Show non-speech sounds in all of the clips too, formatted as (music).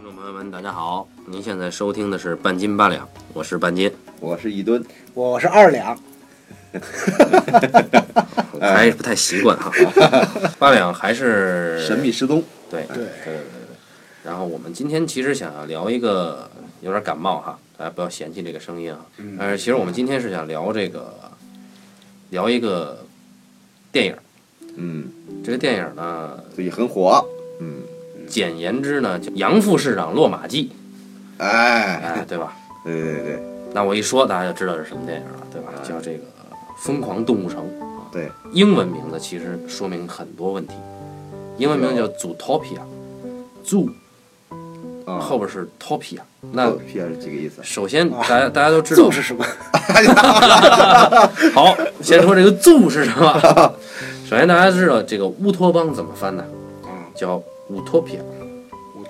听众朋友们，大家好！您现在收听的是半斤八两，我是半斤，我是一吨，我是二两，(laughs) 还不太习惯哈。(laughs) 八两还是神秘失踪。对对对对对对。然后我们今天其实想要聊一个有点感冒哈，大家不要嫌弃这个声音啊。但是其实我们今天是想聊这个，聊一个电影。嗯，这个电影呢，最近很火。嗯，简言之呢，叫《杨副市长落马记》，哎，哎，对吧？对对对对那我一说，大家就知道是什么电影了，对吧？叫这个《疯狂动物城》。对，英文名字其实说明很多问题。英文名字叫 Zootopia，Zoo 啊，后边是 Topia。那 P 是几个意思？首先大家大家都知道揍，是什么？好，先说这个 Zoo 是什么。(laughs) 首先大家知道这个乌托邦怎么翻的，啊，叫乌托邦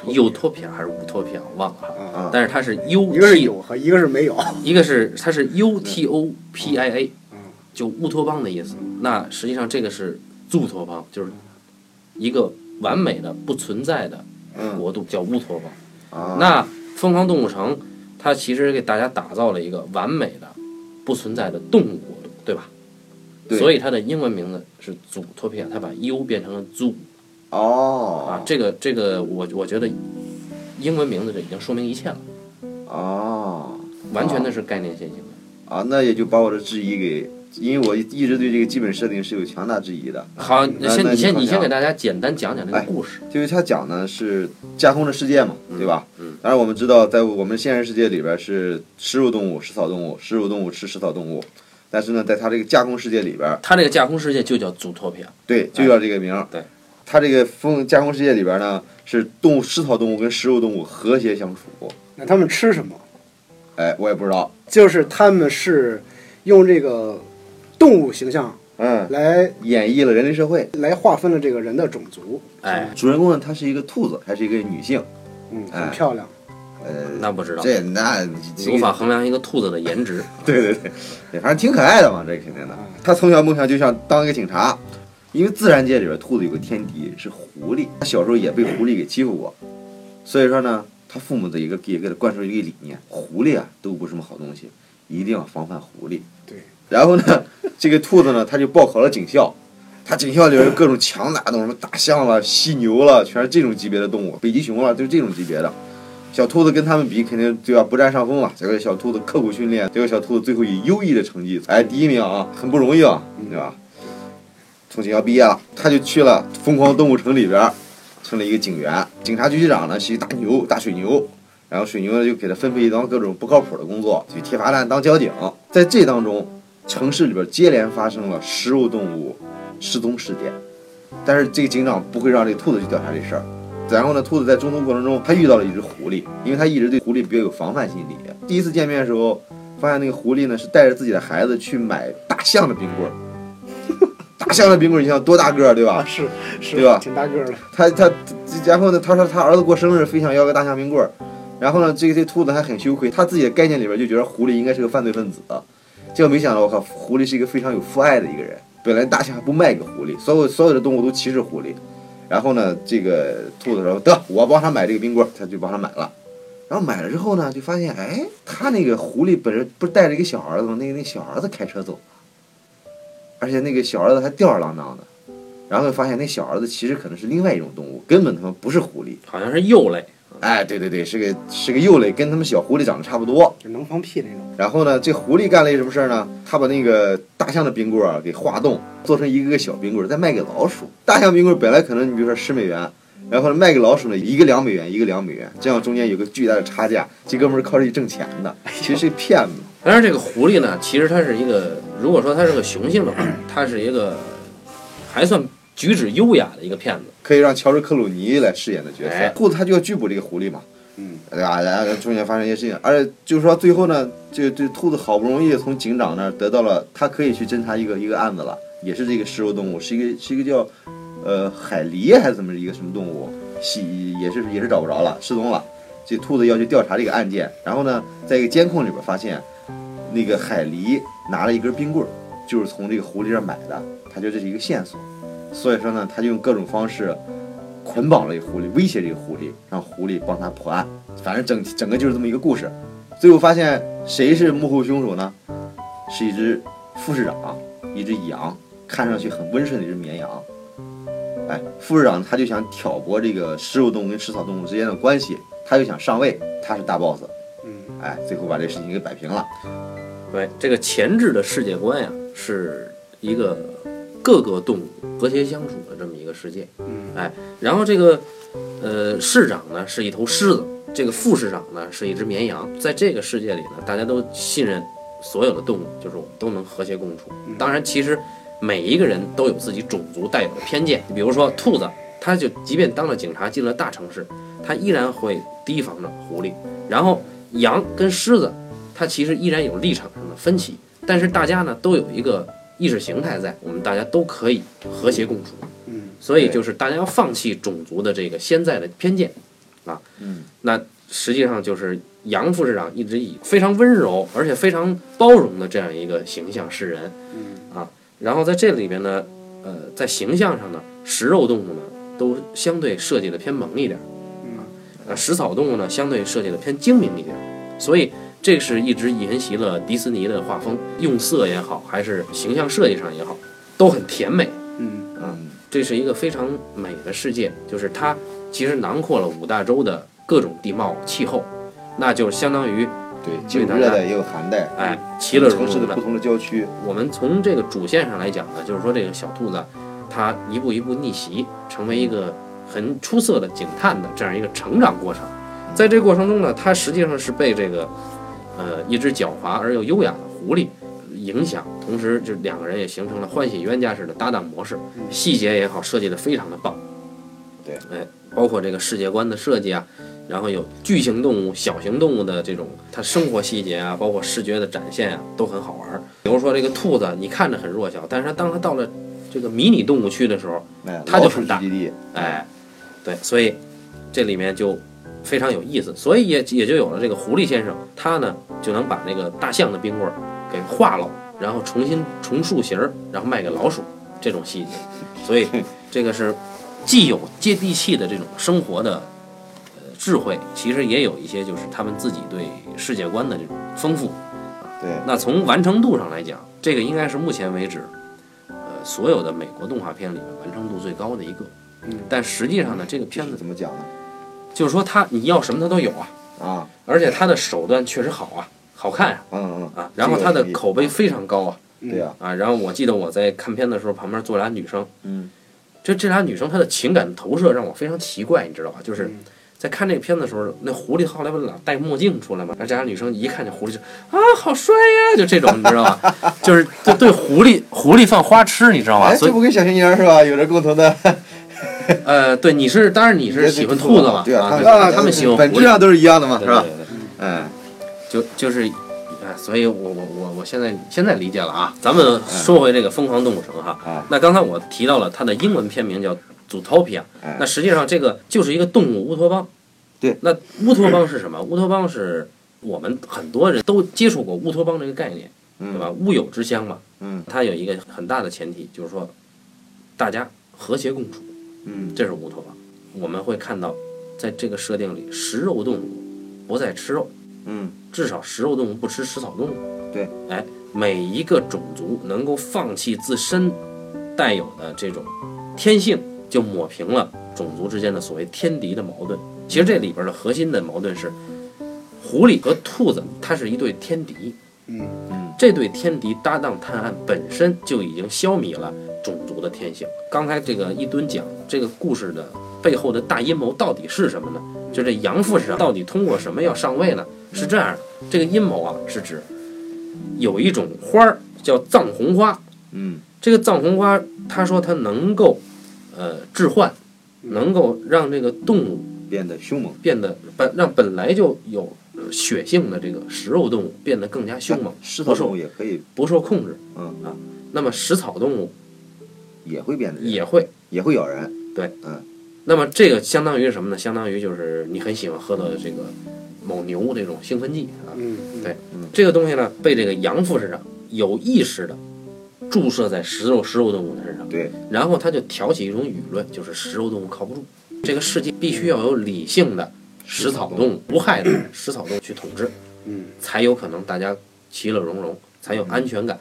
Utopia 还是 Utopia 我忘了哈。但是它是 U，一个是有和一个是没有。一个是它是 U T O P I A，嗯就乌托邦的意思。那实际上这个是驻托邦，就是一个完美的不存在的嗯国度，叫乌托邦。啊，那疯狂动物城，它其实给大家打造了一个完美的不存在的动物国度，对吧？对所以它的英文名字是祖托皮亚，它把 U 变成了 zoo 哦啊，这个这个我我觉得英文名字这已经说明一切了，哦完全的是概念先行的。啊，那也就把我的质疑给，因为我一直对这个基本设定是有强大质疑的。好，那那先你先你先给大家简单讲讲这个哎故事。就是他讲的是架空的世界嘛，对吧？嗯。当然我们知道，在我们现实世界里边是食肉动物、食草动物，食肉动物吃食草动物。但是呢，在他这个架空世界里边，他这个架空世界就叫祖托皮亚，对，就叫这个名儿。对。它这个风加工世界里边呢，是动物食草动物跟食肉动物和谐相处。那他们吃什么？哎，我也不知道。就是他们是用这个动物形象嗯，来演绎了人类社会。来划分了这个人的种族。哎，主人公呢，她是一个兔子，还是一个女性？嗯，哎很漂亮。呃，那不知道，这那这无法衡量一个兔子的颜值。(laughs) 对对对，对，反正挺可爱的嘛，这肯定的。他从小梦想就想当一个警察，因为自然界里边兔子有个天敌是狐狸，他小时候也被狐狸给欺负过，所以说呢，他父母的一个给给他灌输一个理念，狐狸啊都不是什么好东西，一定要防范狐狸。对。然后呢，(laughs) 这个兔子呢，他就报考了警校，他警校里边有各种强大的动物，什么大象了、犀牛了，全是这种级别的动物，北极熊了，都是这种级别的。小兔子跟他们比，肯定就要不占上风了。结果小兔子刻苦训练，结果小兔子最后以优异的成绩，哎，第一名啊，很不容易啊，对吧？从警校毕业了，他就去了疯狂动物城里边，成了一个警员。警察局局长呢是一大牛，大水牛。然后水牛呢就给他分配一帮各种不靠谱的工作，去贴罚单当交警。在这当中，城市里边接连发生了食肉动物失踪事件，但是这个警长不会让这个兔子去调查这事儿。然后呢，兔子在中途过程中，他遇到了一只狐狸，因为他一直对狐狸比较有防范心理。第一次见面的时候，发现那个狐狸呢是带着自己的孩子去买大象的冰棍儿。大象的冰棍儿，你想多大个儿，对吧啊，？是是，对吧挺大个儿的。他他，然后呢，他说他儿子过生日，非想要个大象冰棍儿。然后呢，这个这兔子还很羞愧，他自己的概念里边就觉得狐狸应该是个犯罪分子，结果没想到，我靠，狐狸是一个非常有父爱的一个人。本来大象还不卖给狐狸，所有所有的动物都歧视狐狸。然后呢，这个兔子说得我帮他买这个冰棍儿，他就帮他买了。然后买了之后呢，就发现哎，他那个狐狸本身不是带着一个小儿子吗？那个那小儿子开车走了，而且那个小儿子还吊儿郎当的。然后就发现那小儿子其实可能是另外一种动物，根本他妈不是狐狸。好像是鼬类，哎，对对对，是个是个鼬类，跟他们小狐狸长得差不多。就能放屁那种。然后呢，这狐狸干了一什么事儿呢？他把那个大象的冰棍儿啊给化冻，做成一个个小冰棍儿，再卖给老鼠。大象冰棍儿本来可能你比如说十美元，然后呢卖给老鼠呢一个两美元，一个两美元，这样中间有个巨大的差价。这哥们儿靠这挣钱的，(laughs) 其实是个骗子。当然这个狐狸呢，其实它是一个，如果说它是个雄性的话，它是一个还算举止优雅的一个骗子。可以让乔治克鲁尼来饰演的角色哎，兔子他就要拘捕这个狐狸嘛，嗯，对吧？然后中间发生一些事情，而且就是说最后呢，这这兔子好不容易从警长那儿得到了，他可以去侦查一个一个案子了，也是这个食肉动物，是一个是一个叫呃海狸还是怎么一个什么动物，系也是也是找不着了，失踪了。这兔子要去调查这个案件，然后呢，在一个监控里边发现，那个海狸拿了一根冰棍，就是从这个狐狸这买的，他觉得这是一个线索，所以说呢，他就用各种方式捆绑了这个狐狸，威胁这个狐狸，让狐狸帮他破案。反正整整个就是这么一个故事。最后发现谁是幕后凶手呢？是一只副市长，一只羊，看上去很温顺的一只绵羊。哎，副市长他就想挑拨这个食肉动物跟食草动物之间的关系，他就想上位，他是大 boss。嗯，哎，最后把这事情给摆平了。对，这个前置的世界观呀，是一个各个动物和谐相处的这么一个世界。嗯，哎，然后这个呃市长呢是一头狮子，这个副市长呢是一只绵羊，在这个世界里呢，大家都信任所有的动物，就是我们都能和谐共处。当然，其实每一个人都有自己种族带有的偏见，比如说兔子，它就即便当了警察进了大城市，它依然会提防着狐狸。然后羊跟狮子，它其实依然有立场上的分歧，但是大家呢都有一个意识形态在，我们大家都可以和谐共处。嗯，所以就是大家要放弃种族的这个现在的偏见，啊，嗯，那实际上就是杨副市长一直以非常温柔而且非常包容的这样一个形象示人，嗯，啊，然后在这里边呢，呃，在形象上呢，食肉动物呢都相对设计的偏萌一点，啊，呃，食草动物呢相对设计的偏精明一点，所以这是一直沿袭了迪士尼的画风，用色也好，还是形象设计上也好，都很甜美。嗯，嗯，这是一个非常美的世界，就是它其实囊括了五大洲的各种地貌气候，那就相当于对，既有热带也有寒带，哎其乐融融的城市的不。同的郊区。我们从这个主线上来讲呢，就是说这个小兔子，它一步一步逆袭，成为一个很出色的警探的这样一个成长过程。在这个过程中呢，它实际上是被这个呃一只狡猾而又优雅的狐狸影响，同时就两个人也形成了欢喜冤家式的搭档模式，细节也好，设计的非常的棒。对，哎，包括这个世界观的设计啊，然后有巨型动物、小型动物的这种它生活细节啊，包括视觉的展现啊，都很好玩儿。比如说这个兔子，你看着很弱小，但是它当它到了这个迷你动物区的时候，它就很大。哎，对，所以这里面就非常有意思，所以也也就有了这个狐狸先生，他呢就能把那个大象的冰棍儿给化了，然后重新重塑形儿，然后卖给老鼠这种细节，所以这个是既有接地气的这种生活的呃智慧，其实也有一些就是他们自己对世界观的这种丰富。对，那从完成度上来讲，这个应该是目前为止，呃，所有的美国动画片里面完成度最高的一个。嗯，但实际上呢，这个片子怎么讲呢？就是说它你要什么它都有啊，啊，而且它的手段确实好啊，好看啊。嗯嗯。啊，然后它的口碑非常高啊。对啊，啊，然后我记得我在看片的时候，旁边坐俩女生，嗯，这这俩女生她的情感投射让我非常奇怪，你知道吧？就是嗯在看这个片子的时候，那狐狸后来不老戴墨镜出来嘛，然后这俩女生一看见狐狸就啊好帅呀，就这种你知道吧？(laughs) 就是就对狐狸狐狸犯花痴，你知道吧？哎，所以这不跟小青年是吧？有着共同的，呃，对，你是当然你是喜欢兔子嘛？对啊，对他他们喜欢本质上都是一样的嘛，是吧对对？对对哎，就就是，哎，所以我我我我现在现在理解了啊。咱们说回这个《疯狂动物城》哈，啊，那刚才我提到了它的英文片名叫《Zootopia》，哎那实际上这个就是一个动物乌托邦。对，那乌托邦是什么？乌托邦是我们很多人都接触过乌托邦这个概念，对吧？乌有之乡嘛，嗯它有一个很大的前提，就是说大家和谐共处，嗯这是乌托邦。我们会看到，在这个设定里，食肉动物不再吃肉，嗯至少食肉动物不吃食草动物。对，哎，每一个种族能够放弃自身带有的这种天性，就抹平了种族之间的所谓天敌的矛盾。其实这里边的核心的矛盾是，狐狸和兔子它是一对天敌，嗯嗯这对天敌搭档探案本身就已经消弭了种族的天性。刚才这个一吨讲这个故事的背后的大阴谋到底是什么呢？就这杨副市长到底通过什么要上位呢？是这样的，这个阴谋啊是指有一种花儿叫藏红花，嗯这个藏红花他说它能够呃致幻，能够让这个动物变得凶猛，变得本让本来就有呃血性的这个食肉动物变得更加凶猛，食草动物也可以，不受控制。嗯那么食草动物也会变得也会。也会咬人，对，嗯那么这个相当于是什么呢？相当于就是你很喜欢喝的这个某牛这种兴奋剂啊。嗯，对这个东西呢，被这个杨副市长有意识的注射在食肉食肉动物的身上，对，然后他就挑起一种舆论，就是食肉动物靠不住。这个世界必须要有理性的食草动物、无害的食草动物去统治，嗯，才有可能大家其乐融融，才有安全感。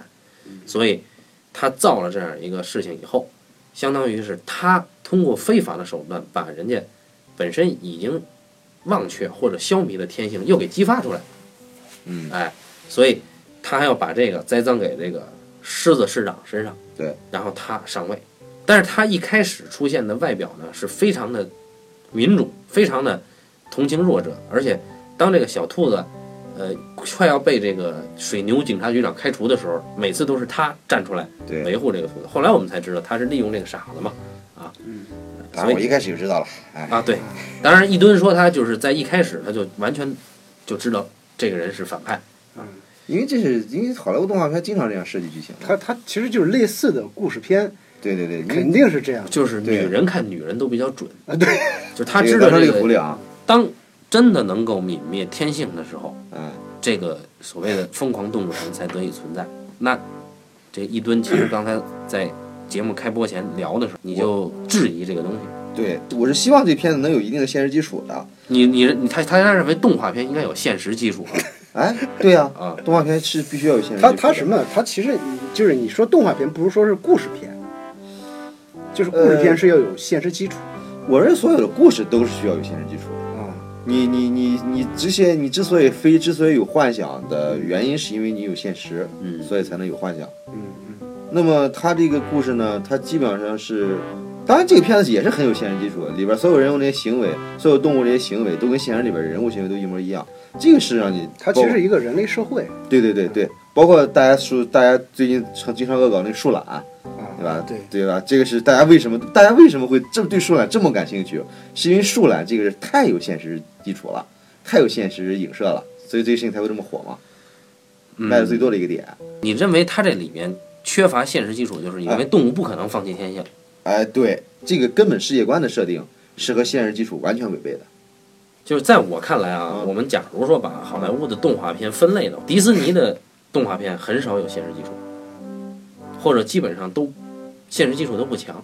所以，他造了这样一个事情以后，相当于是他通过非法的手段把人家本身已经忘却或者消弭的天性又给激发出来。嗯，哎，所以他还要把这个栽赃给这个狮子市长身上。对，然后他上位，但是他一开始出现的外表呢是非常的民主，非常的同情弱者，而且当这个小兔子，呃，快要被这个水牛警察局长开除的时候，每次都是他站出来对，维护这个兔子。后来我们才知道他是利用这个傻子嘛，啊所以我一开始就知道了，哎，啊，对，当然一吨说他就是在一开始他就完全就知道这个人是反派，因为这是因为好莱坞动画片经常这样设计剧情的，它它其实就是类似的故事片，对对对，肯定是这样就是女人看女人都比较准，啊。对，就是他知道这个这个狐狸啊，当真的能够泯灭天性的时候，嗯，这个所谓的疯狂动物城才得以存在。那这一吨其实刚才在节目开播前聊的时候，你就质疑这个东西。对，我是希望这片子能有一定的现实基础的，你你你他他他认为动画片应该有现实基础哎，对呀、啊，动画片是必须要有现实基它础的。它什么？他其实就是你说动画片，不如说是故事片，就是故事片呃是要有现实基础我认为所有的故事都是需要有现实基础的。啊。你你你你这些你之所以非之所以有幻想的原因，是因为你有现实，嗯所以才能有幻想。嗯嗯，那么它这个故事呢，它基本上是，当然这个片子也是很有现实基础的，里边所有人物这些行为，所有动物这些行为都跟现实里边人物行为都一模一样。这个是让你它其实是一个人类社会对对对对，包括大家说大家最近常经常恶搞那个树懒，啊，对吧？对，对吧？这个是大家为什么大家为什么会这么对树懒这么感兴趣？是因为树懒这个是太有现实基础了，太有现实影射了，所以这个事情才会这么火嘛，卖的最嗯，多的一个点。你认为它这里面缺乏现实基础，就是因为动物不可能放弃天性。哎，对，这个根本世界观的设定是和现实基础完全违背的。就是在我看来啊，嗯我们假如说把好莱坞的动画片分类的话，迪士尼的动画片很少有现实基础，或者基本上都现实技术都不强。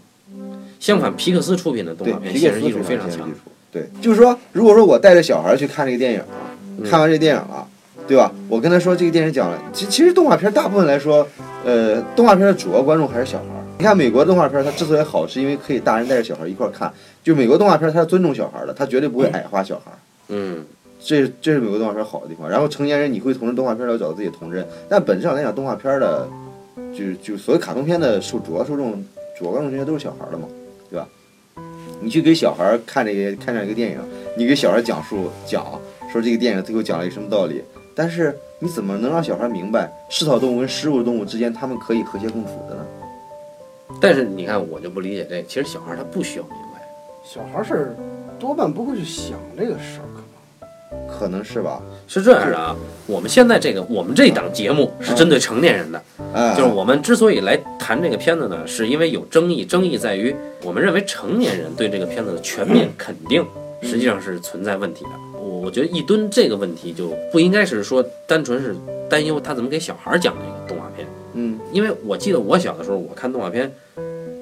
相反，皮克斯出品的动画，片现实技术非常强。对，就是说，如果说我带着小孩去看这个电影了，嗯看完这电影了，对吧？我跟他说这个电影讲了，其其实动画片大部分来说，呃，动画片的主要观众还是小孩儿。你看美国动画片，它之所以好，是因为可以大人带着小孩一块儿看。就美国动画片，它是尊重小孩儿的，它绝对不会矮化小孩儿。嗯，这这是美国动画片好的地方。然后成年人你会从这动画片里找到自己的童真，但本质上来讲，动画片的，就是就所谓卡通片的受主要受众、主要观众群都是小孩儿的嘛，对吧？你去给小孩儿看这个看这样一个电影，你给小孩儿讲述讲说这个电影最后讲了一个什么道理，但是你怎么能让小孩儿明白食草动物跟食肉动物之间他们可以和谐共处的呢？但是你看，我就不理解这，其实小孩儿他不需要明白。小孩是多半不会去想这个事儿，可能是吧？是这样的啊，我们现在这个我们这档节目是针对成年人的，哎，就是我们之所以来谈这个片子呢，是因为有争议，争议在于我们认为成年人对这个片子的全面肯定实际上是存在问题的。我我觉得一吨这个问题就不应该是说单纯是担忧他怎么给小孩讲这个动画片，嗯因为我记得我小的时候我看动画片，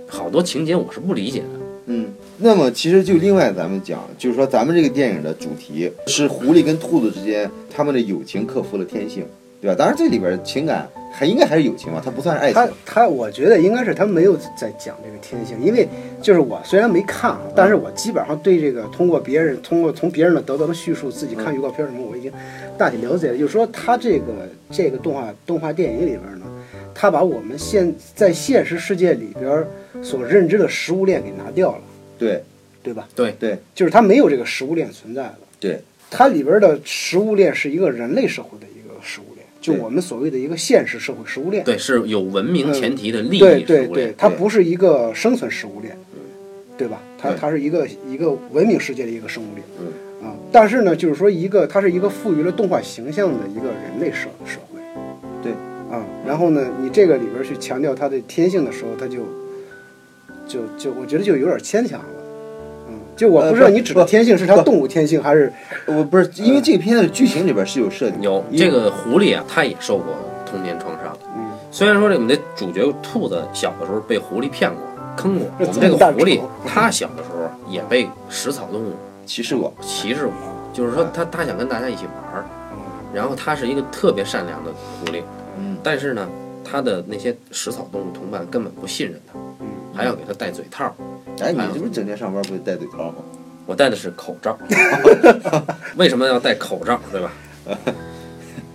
好多情节我是不理解的。嗯，那么其实就另外咱们讲，就是说咱们这个电影的主题是狐狸跟兔子之间他们的友情克服了天性，对吧？当然这里边情感还应该还是友情嘛，它不算是爱他情。他，我觉得应该是他没有在讲这个天性，因为就是我虽然没看啊，但是我基本上对这个通过别人通过从别人的得到的叙述，自己看预告片什么，我已经大体了解了。就是说他这个这个动画动画电影里边呢，他把我们现在现实世界里边所认知的食物链给拿掉了，对对吧？对对就是它没有这个食物链存在了。对，它里边的食物链是一个人类社会的一个食物链，就我们所谓的一个现实社会食物链。对，是有文明前提的利益对对食物链对，它不是一个生存食物链，对吧？它它是一个一个文明世界的一个生物链。嗯啊，但是呢，就是说一个它是一个赋予了动画形象的一个人类社社会。然后呢，你这个里边去强调它的天性的时候，它就就就我觉得就有点牵强了。嗯，就我不知道你指的天性是它动物天性还是我不是因为这个片子剧情里边是有设定。有这个狐狸啊，它也受过童年创伤。嗯。虽然说这我们的主角兔子小的时候被狐狸骗过、坑过，我们这个狐狸它小的时候也被食草动物歧视过，歧视过，就是说它它想跟大家一起玩儿，然后它是一个特别善良的狐狸，嗯，但是呢，他的那些食草动物同伴根本不信任他，还要给他戴嘴套。哎，你这不是整天上班不是戴嘴套吗？我戴的是口罩，(laughs) 为什么要戴口罩，对吧？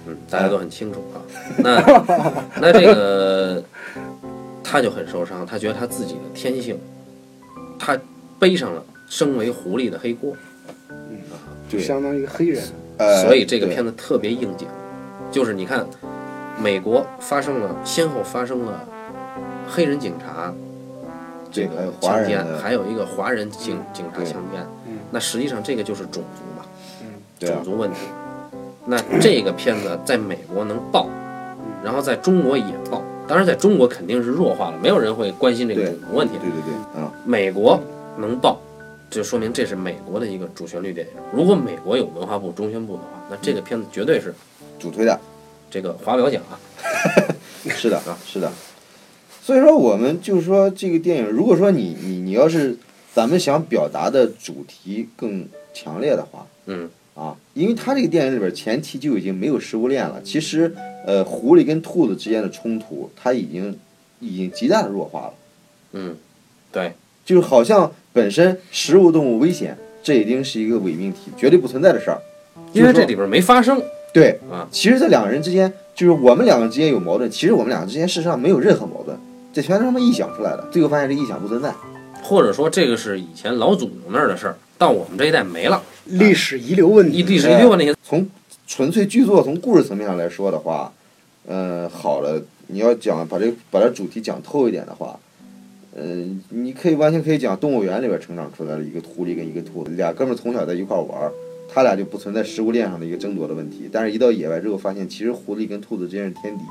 嗯，(laughs) 大家都很清楚啊。(laughs) 那那这个他就很受伤，他觉得他自己的天性，他背上了身为狐狸的黑锅，对相当于黑人，呃，所以这个片子特别应景，就是你看，美国发生了先后发生了黑人警察这对还有个强奸，华人的还有一个华人警警察对。强奸。嗯，那实际上这个就是种族嘛，种，族问题。那这个片子在美国能爆，然后在中国也爆，当然在中国肯定是弱化了，没有人会关心这个种族问题对。对对，啊，美国能爆，就说明这是美国的一个主旋律电影。如果美国有文化部、中宣部的话，那这个片子绝对是主推的，这个华表奖啊。(laughs) 是的啊，是的。所以说，我们就是说，这个电影，如果说你你你要是咱们想表达的主题更强烈的话，嗯，啊，因为他这个电影里边前期就已经没有食物链了。其实，呃，狐狸跟兔子之间的冲突，它已经已经极大的弱化了。嗯，对，就是好像本身食物动物危险，这已经是一个伪命题，绝对不存在的事儿。因为这里边没发生。对啊，其实这两个人之间，就是我们两个之间有矛盾，其实我们两个之间事实上没有任何矛盾，这全是他们臆想出来的。最后发现这臆想不存在。或者说这个是以前老祖宗那儿的事儿，到我们这一代没了，历史遗留问题。历史遗留那些从纯粹剧作从故事层面上来说的话，呃，好了，你要讲把这把这主题讲透一点的话，呃，你可以完全可以讲动物园里边成长出来的一个狐狸跟一个兔子，俩哥们儿从小在一块儿玩儿，他俩就不存在食物链上的一个争夺的问题。但是，一到野外之后，发现其实狐狸跟兔子之间是天敌，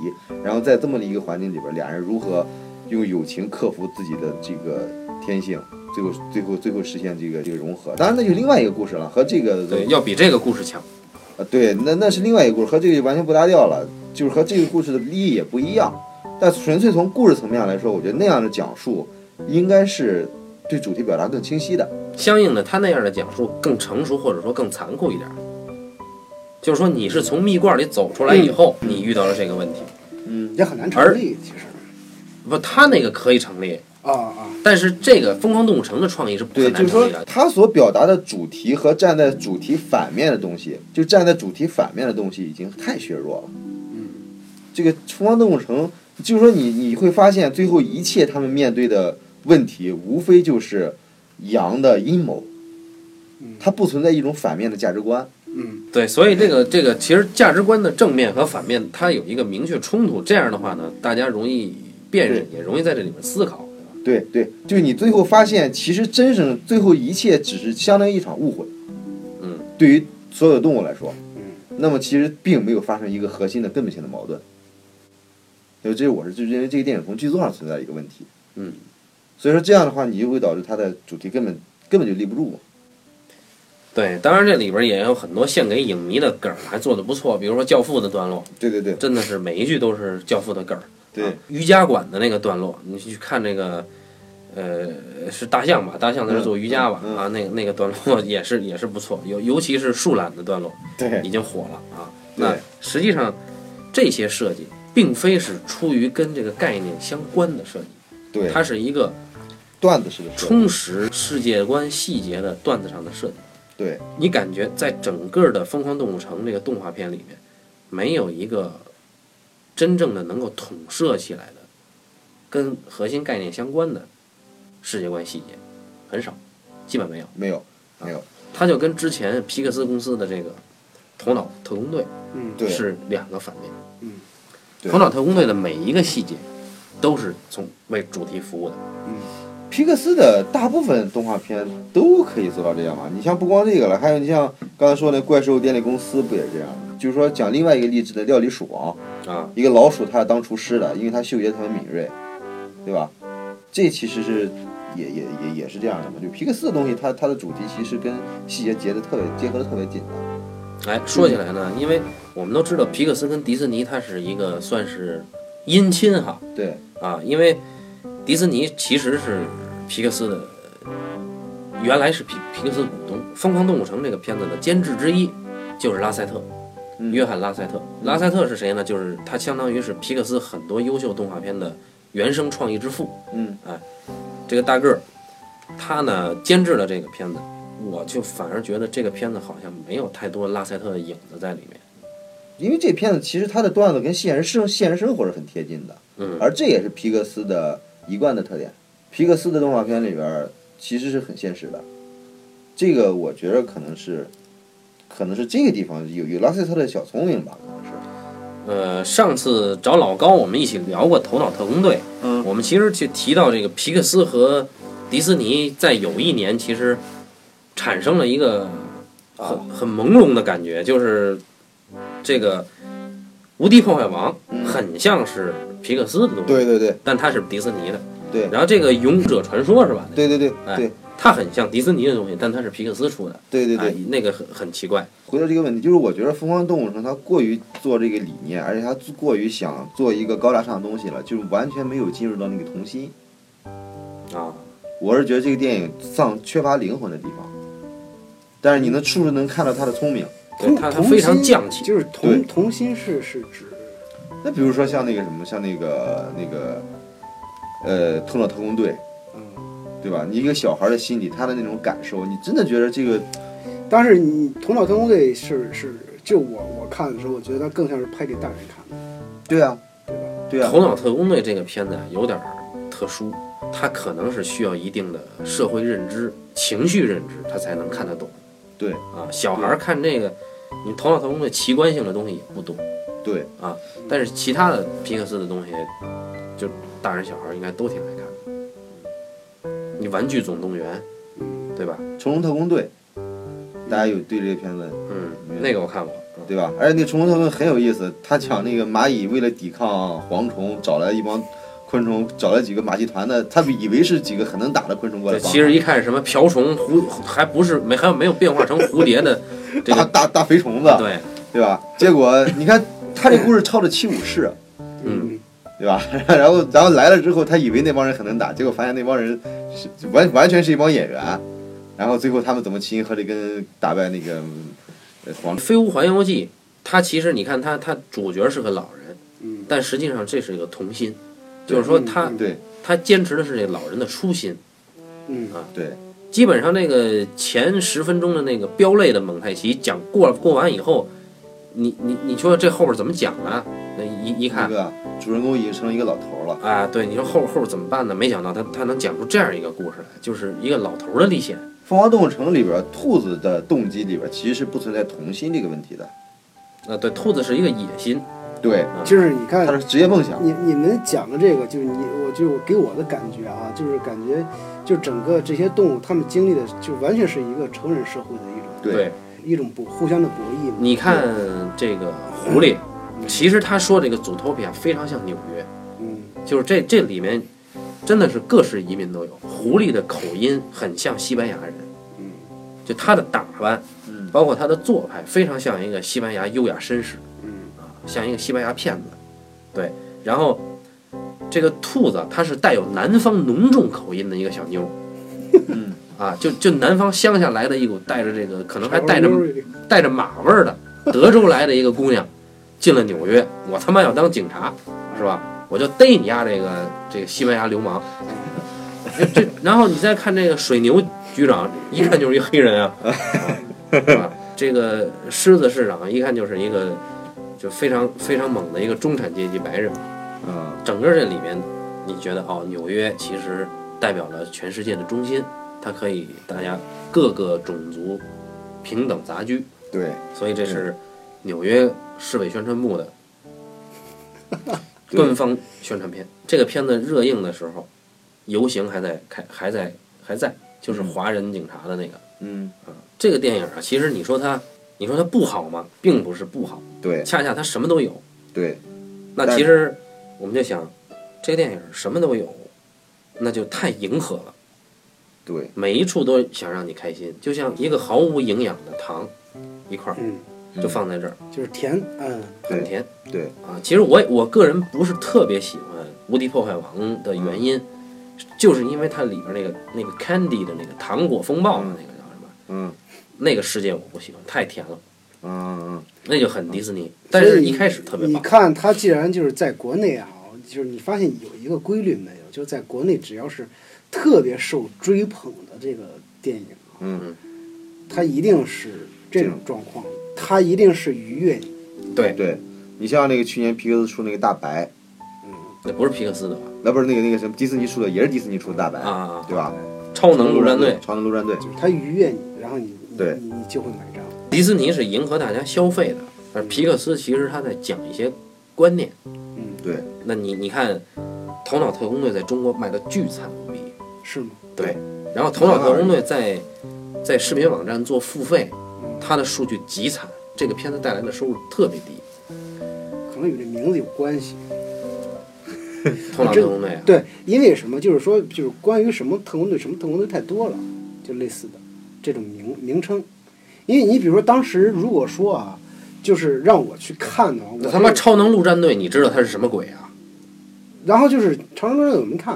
然后在这么的一个环境里边，俩人如何用友情克服自己的这个天性。最后，最后，最后实现这个这个融合。当然，那就另外一个故事了，和这个对，要比这个故事强。啊，对，那那是另外一个故事，和这个就完全不搭调了，就是和这个故事的利益也不一样。但纯粹从故事层面来说，我觉得那样的讲述应该是对主题表达更清晰的。相应的，他那样的讲述更成熟，或者说更残酷一点儿。就是说，你是从蜜罐里走出来以后，你遇到了这个问题。嗯，也很难成立，其实不，他那个可以成立，啊啊，但是这个《疯狂动物城》的创意是不对，很就是说难成立的。他所表达的主题和站在主题反面的东西，就站在主题反面的东西已经太削弱了。嗯，这个《疯狂动物城》，就是说你你会发现，最后一切他们面对的问题，无非就是羊的阴谋。它不存在一种反面的价值观。嗯，对，所以这个这个其实价值观的正面和反面，它有一个明确冲突。这样的话呢，大家容易辨认，也容易在这里面思考。对对，就是你最后发现，其实真正最后一切只是相当于一场误会。嗯，对于所有的动物来说，嗯，那么其实并没有发生一个核心的根本性的矛盾。所以这我是就认为这个电影从剧作上存在一个问题。嗯，所以说这样的话，你就会导致它的主题根本根本就立不住。对，当然这里边也有很多献给影迷的梗儿，还做得不错。比如说《教父》的段落，对对对真的是每一句都是《教父》的梗儿。对啊，瑜伽馆的那个段落，你去看那个，呃，是大象吧？大象在这做瑜伽吧？嗯嗯啊，那个那个段落也是也是不错，尤尤其是树懒的段落对已经火了啊。那实际上这些设计并非是出于跟这个概念相关的设计，对，它是一个段子式的。充实世界观细节的段子上的设计。对你感觉在整个的《疯狂动物城》这个动画片里面，没有一个真正的能够统摄起来的、跟核心概念相关的世界观细节，很少，基本没有。没有没有，它就跟之前皮克斯公司的这个《头脑特工队嗯，对》是两个反面。嗯，头脑特工队》的每一个细节都是从为主题服务的。皮克斯的大部分动画片都可以做到这样嘛？你像不光这个了，还有你像刚才说的《怪兽电力公司》不也是这样吗？就是说讲另外一个励志的料理鼠王，啊，一个老鼠，它是当厨师的，因为它嗅觉特别敏锐，对吧？这其实是也也也也是这样的嘛。就皮克斯的东西，它它的主题其实跟细节结的特别结合的特别紧的。哎，说起来呢，因为我们都知道皮克斯跟迪士尼它是一个算是姻亲哈对啊，因为迪士尼其实是皮克斯的原来是皮皮克斯股东，《疯狂动物城》这个片子的监制之一就是拉塞特，嗯约翰拉塞特。拉塞特是谁呢？就是他相当于是皮克斯很多优秀动画片的原生创意之父。嗯，哎这个大个儿，他呢监制了这个片子，我就反而觉得这个片子好像没有太多拉塞特的影子在里面。因为这片子其实它的段子跟现实生现实生活是很贴近的，嗯，而这也是皮克斯的一贯的特点。皮克斯的动画片里边儿其实是很现实的，这个我觉得可能是，可能是这个地方有有拉塞特的小聪明吧，可能是。呃，上次找老高我们一起聊过《头脑特工队》，嗯我们其实去提到这个皮克斯和迪斯尼在有一年其实产生了一个很很朦胧的感觉，就是这个《无敌破坏王》很像是皮克斯的东西，对对对但它是迪士尼的。对然后这个《勇者传说》是吧？对对对哎对它很像迪士尼的东西，但它是皮克斯出的。对对对哎，，那个很很奇怪。回到这个问题，就是我觉得《疯狂动物城》它过于做这个理念，而且它过于想做一个高大上的东西了，就是完全没有进入到那个童心。啊，我是觉得这个电影丧缺乏灵魂的地方，但是你能处处能看到他的聪明。对它它非常匠气。就是童童心是是指那比如说像那个什么，像那个那个，呃，《头脑特工队》，嗯，对吧？你一个小孩的心理，他的那种感受，你真的觉得这个，但是你《头脑特工队》是是就我我看的时候，我觉得它更像是拍给大人看的，对啊，对吧？对啊头，脑特工队》这个片子啊，有点儿特殊，它可能是需要一定的社会认知、情绪认知，他才能看得懂对啊。小孩儿看这个，你《头脑特工队》奇观性的东西也不多，对啊，但是其他的皮克斯的东西，就大人小孩儿应该都挺爱看的。你《玩具总动员》，对吧？《虫虫特工队》，大家有对这个片子嗯，那个我看过。嗯对吧？而且那个虫虫特工队很有意思，他讲那个蚂蚁为了抵抗蝗虫，找来一帮昆虫，找了几个马戏团的，他们以为是几个很能打的昆虫过来其实一看什么瓢虫蝴，还不是没还有没有变化成蝴蝶的这个，大大大肥虫子，对，对吧？结果你看他这故事抄的七武士，嗯，对吧？(laughs) 然后然后来了之后，他以为那帮人很能打，结果发现那帮人是完完全是一帮演员。然后最后他们怎么齐心合力跟打败那个呃黄《飞屋环游记》，它其实你看它它主角是个老人，嗯。但实际上这是一个童心，就是说他嗯。对。他坚持的是这老人的初心。嗯。啊。对基本上那个前十分钟的那个飙泪的蒙太奇讲过过完以后，你你你说这后边怎么讲啊？那一一看那个主人公已经成了一个老头了。啊，对，你说后后边怎么办呢？没想到他他能讲出这样一个故事来，就是一个老头儿的历险。《疯狂动物城》里边，兔子的动机里边其实是不存在童心这个问题的。啊，对，兔子是一个野心，对，就是你看他是职业梦想。你你们讲的这个，就是你，我就给我的感觉啊，就是感觉，就整个这些动物，他们经历的，就完全是一个成人社会的一种对。一种博互相的博弈嘛。你看这个狐狸，其实他说这个祖托比亚非常像纽约，嗯。就是这这里面真的是各式移民都有。狐狸的口音很像西班牙人，嗯。就他的打扮，嗯，包括他的做派，非常像一个西班牙优雅绅士像一个西班牙骗子。对，然后这个兔子它是带有南方浓重口音的一个小妞，嗯 (laughs) 啊，就就南方乡下来的一股带着这个可能还带着带着马味儿的德州来的一个姑娘，进了纽约，我他妈要当警察，是吧？我就逮你丫这个这个西班牙流氓。(laughs) 这，然后你再看这个水牛局长，一看就是一黑人啊，啊 (laughs) 是吧？这个狮子市长一看就是一个就非常非常猛的一个中产阶级白人。嗯，整个这里面，你觉得哦，纽约其实代表了全世界的中心，它可以大家各个种族平等杂居。对所以这是纽约市委宣传部的 (laughs) 官方宣传片。这个片子热映的时候，游行还在开，还在还在，就是华人警察的那个。嗯，这个电影啊，其实你说它，你说它不好吗？并不是不好，对恰恰它什么都有。对那其实我们就想，这个电影什么都有，那就太迎合了，对每一处都想让你开心，就像一个毫无营养的糖，一块儿嗯，就放在这儿，就是甜，嗯很甜。对，啊，其实我我个人不是特别喜欢《无敌破坏王》的原因，就是因为它里边那个那个 Candy 的那个糖果风暴的那个叫什么？嗯那个世界我不喜欢，太甜了，嗯嗯那就很迪士尼。但是一开始特别你棒，看他既然就是在国内啊，就是你发现有一个规律没有？就是在国内只要是特别受追捧的这个电影啊，嗯它一定是这种状况，它一定是愉悦你。对嗯，，对，你像那个去年皮克斯出那个大白，嗯那不是皮克斯的吧？那不是那个那个什么迪士尼出的，也是迪士尼出的大白，啊，对吧？超能陆战队，超能陆战队，就是它愉悦你，然后你你对你就会买账。迪士尼是迎合大家消费的，而皮克斯其实他在讲一些观念。嗯对，那你你看，《头脑特工队》在中国卖的巨惨无比，是吗？对。然后《头脑特工队在》在视频网站做付费，它的数据极惨，这个片子带来的收入特别低。可能与这名字有关系。《头脑特工队》啊，对，因为什么？就是说，就是关于什么特工队、什么特工队太多了，就类似的这种名名称。因为你比如说，当时如果说啊，就是让我去看的话，我那他妈超能陆战队，你知道它是什么鬼啊？然后就是《长生战》我没看，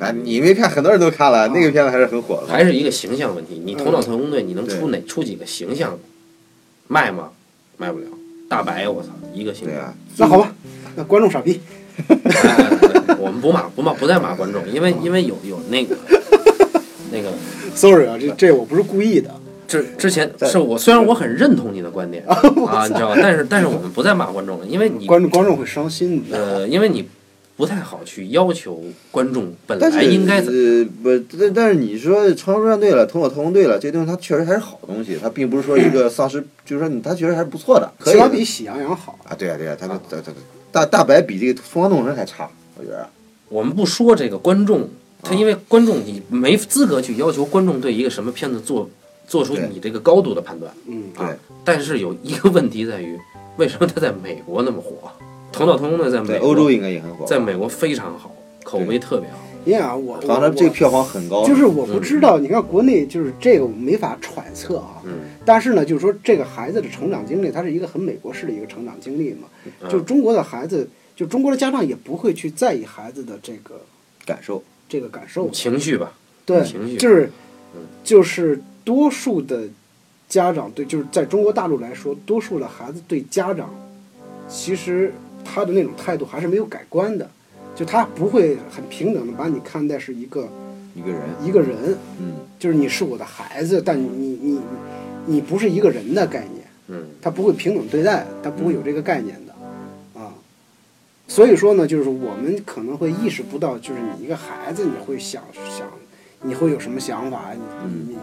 啊，你没看，很多人都看了，那个片子还是很火的。还是一个形象问题。你《头脑特工队》，你能出对哪出几个形象？卖吗？卖不了。大白，我操，一个形象。对啊，那好吧，那观众傻逼，哎我们不骂不骂不再骂观众，因为因为有有那个 (laughs) 那个 sorry 啊，这这我不是故意的。这之前是我虽然我很认同你的观点 (laughs) 啊，你知道吧？但是但是我们不再骂观众了，因为你观众观众会伤心的。呃，因为你不太好去要求观众本来应该怎么。呃不，但但是你说超能陆战队了，头脑特工队了，这东西它确实还是好东西，它并不是说一个 (clears throat) 丧尸，就是说你它确实还是不错的，可以的起码比喜羊羊好。啊，对啊对啊，它它它它大大白比这个疯狂动物城还差，我觉得。我们不说这个观众，他因为观众你没资格去要求观众对一个什么片子做做出你这个高度的判断。嗯，啊对，但是有一个问题在于，为什么他在美国那么火？头脑特工队在美国欧洲应该也很火，在美国非常好，口碑特别好。因为啊，我好像我它这个票房很高，就是我不知道，你看国内就是这个我没法揣测啊。嗯。但是呢，就是说这个孩子的成长经历，它是一个很美国式的一个成长经历嘛。嗯就中国的孩子，就中国的家长也不会去在意孩子的这个感受。这个感受。情绪吧，对情绪，就是嗯。就是多数的家长对，就是在中国大陆来说，多数的孩子对家长，其实他的那种态度还是没有改观的，就他不会很平等的把你看待是一个一个人，一个人，嗯，就是你是我的孩子，但你你你你不是一个人的概念，嗯，他不会平等对待，他不会有这个概念所以说呢，就是我们可能会意识不到，就是你一个孩子，你会想想，你会有什么想法？你你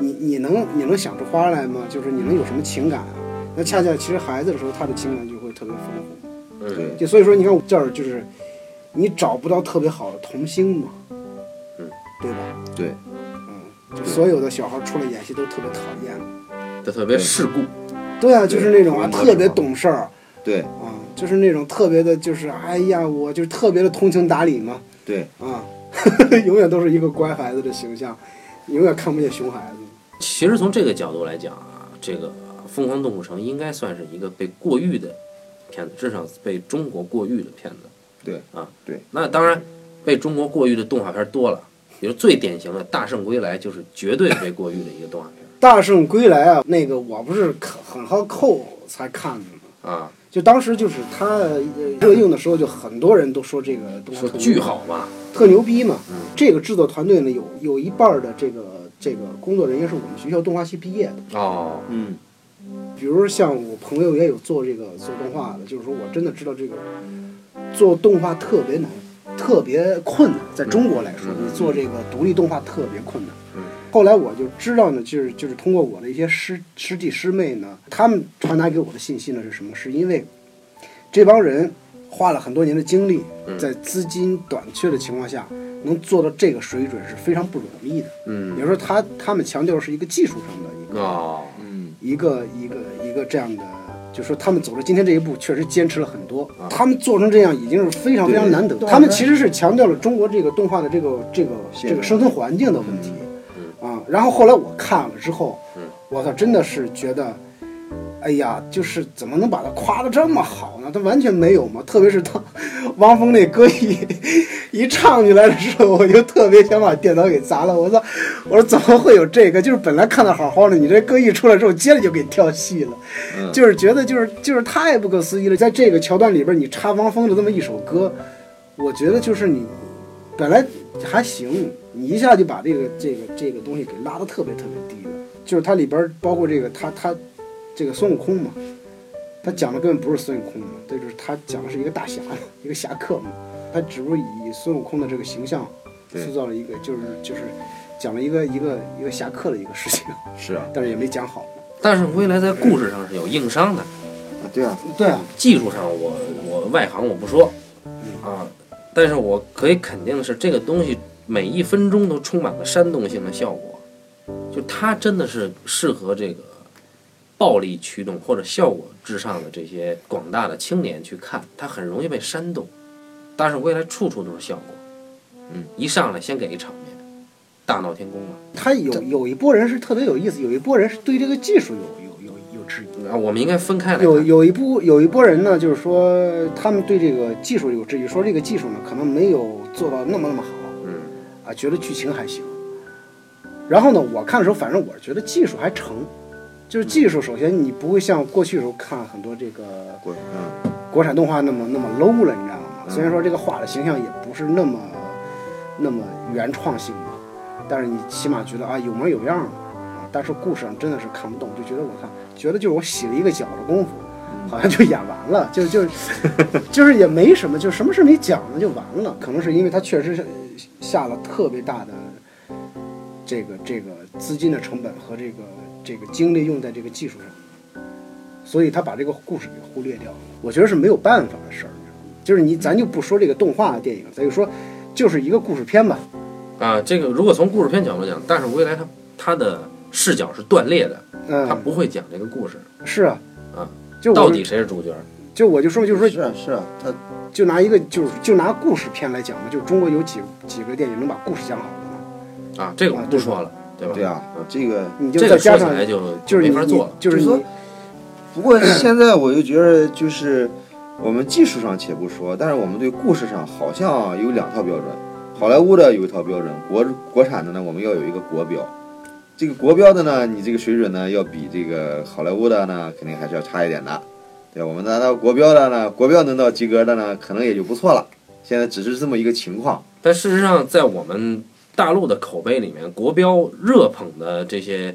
你你你能你能想出花来吗？就是你能有什么情感啊？那恰恰其实孩子的时候，他的情感就会特别丰富。嗯，对，就所以说，你看我这儿就是，你找不到特别好的童星嘛，嗯，对吧？对，嗯，就所有的小孩出来演戏都特别讨厌。他特别世故，对啊，就是那种啊，特别懂事儿对，啊，就是那种特别的，就是哎呀，我就是特别的通情达理嘛，对，啊，(laughs) 永远都是一个乖孩子的形象，永远看不见熊孩子。其实从这个角度来讲啊，这个《疯狂动物城》应该算是一个被过誉的片子，至少被中国过誉的片子。对啊，对。那当然，被中国过誉的动画片多了，比如最典型的《大圣归来》就是绝对被过誉的一个动画片大圣归来啊，那个我不是很很好扣才看的吗？啊，就当时就是他呃热映的时候，就很多人都说这个动画特巨好嘛，特牛逼嘛。嗯这个制作团队呢，有有一半的这个这个工作人员是我们学校动画系毕业的。哦，嗯，比如像我朋友也有做这个做动画的，就是说我真的知道这个做动画特别难，特别困难。在中国来说，嗯你做这个独立动画特别困难。嗯后来我就知道呢，就是就是通过我的一些师师弟师妹呢，他们传达给我的信息呢是什么？是因为这帮人花了很多年的精力，嗯在资金短缺的情况下，能做到这个水准是非常不容易的。也就是说他他们强调的是一个技术上的一个哦，嗯，一个一个一个这样的，就说他们走了今天这一步，确实坚持了很多。啊他们做成这样已经是非常非常难得。他们其实是强调了中国这个动画的这个这个这个生存环境的问题。然后后来我看了之后嗯，我操，真的是觉得哎呀，就是怎么能把他夸得这么好呢？他完全没有嘛。特别是当汪峰那歌一 (laughs) 一唱起来的时候，我就特别想把电脑给砸了。我操！我说怎么会有这个？就是本来看的好好的，你这歌一出来之后，接着就给跳戏了，嗯就是觉得就是就是太不可思议了。在这个桥段里边，你插汪峰的这么一首歌，我觉得就是你本来还行，你一下就把这个这个这个东西给拉得特别特别低了。就是它里边包括这个他他这个孙悟空嘛，他讲的根本不是孙悟空嘛，这就是他讲的是一个大侠，(laughs) 一个侠客嘛，他只不过以孙悟空的这个形象塑造了一个就是就是讲了一个一个一个侠客的一个事情，是啊，但是也没讲好。但是未来在故事上是有硬伤的，啊对啊，对啊，技术上我我外行我不说。啊，但是我可以肯定的是，这个东西每一分钟都充满了煽动性的效果，就它真的是适合这个暴力驱动或者效果至上的这些广大的青年去看，它很容易被煽动。但是未来处处都是效果，嗯，一上来先给一场面，大闹天宫了。他有有一波人是特别有意思，有一波人是对这个技术有有有有质疑。啊我们应该分开来有看。有一部有一波人呢，就是说他们对这个技术有质疑，说这个技术呢可能没有做到那么那么好，嗯，啊，觉得剧情还行。然后呢，我看的时候，反正我是觉得技术还成，就是技术，首先你不会像过去的时候看很多这个国产动画那么那么 low 了，你知道吗？嗯虽然说这个画的形象也不是那么那么原创性吧，但是你起码觉得啊有模有样的啊。但是故事上真的是看不懂，就觉得我看觉得就是我洗了一个脚的功夫，好像就演完了，就就 (laughs) 就是也没什么，就什么事没讲呢就完了。可能是因为他确实是下了特别大的这个这个资金的成本和这个这个精力用在这个技术上，所以他把这个故事给忽略掉了。我觉得是没有办法的事儿？就是你咱就不说这个动画电影，咱就说就是一个故事片吧。啊，这个如果从故事片角度讲，但是未来他他的视角是断裂的，嗯、他，不会讲这个故事，是啊，啊，就我到底谁是主角？就我就说就是说是啊是啊，他就拿一个就是就拿故事片来讲吧，就中国有几几个电影能把故事讲好的呢？啊，这个我不说了，对吧？对啊嗯，这个你就这个再加上说起来就就是你没法做了。就是你就是说不过现在我就觉得，就是我们技术上且不说，但是我们对故事上好像有两套标准。好莱坞的有一套标准，国国产的呢，我们要有一个国标。这个国标的呢，你这个水准呢，要比这个好莱坞的呢，肯定还是要差一点的。对吧，我们拿到国标的呢，国标能到及格的呢，可能也就不错了。现在只是这么一个情况。但事实上，在我们大陆的口碑里面，国标热捧的这些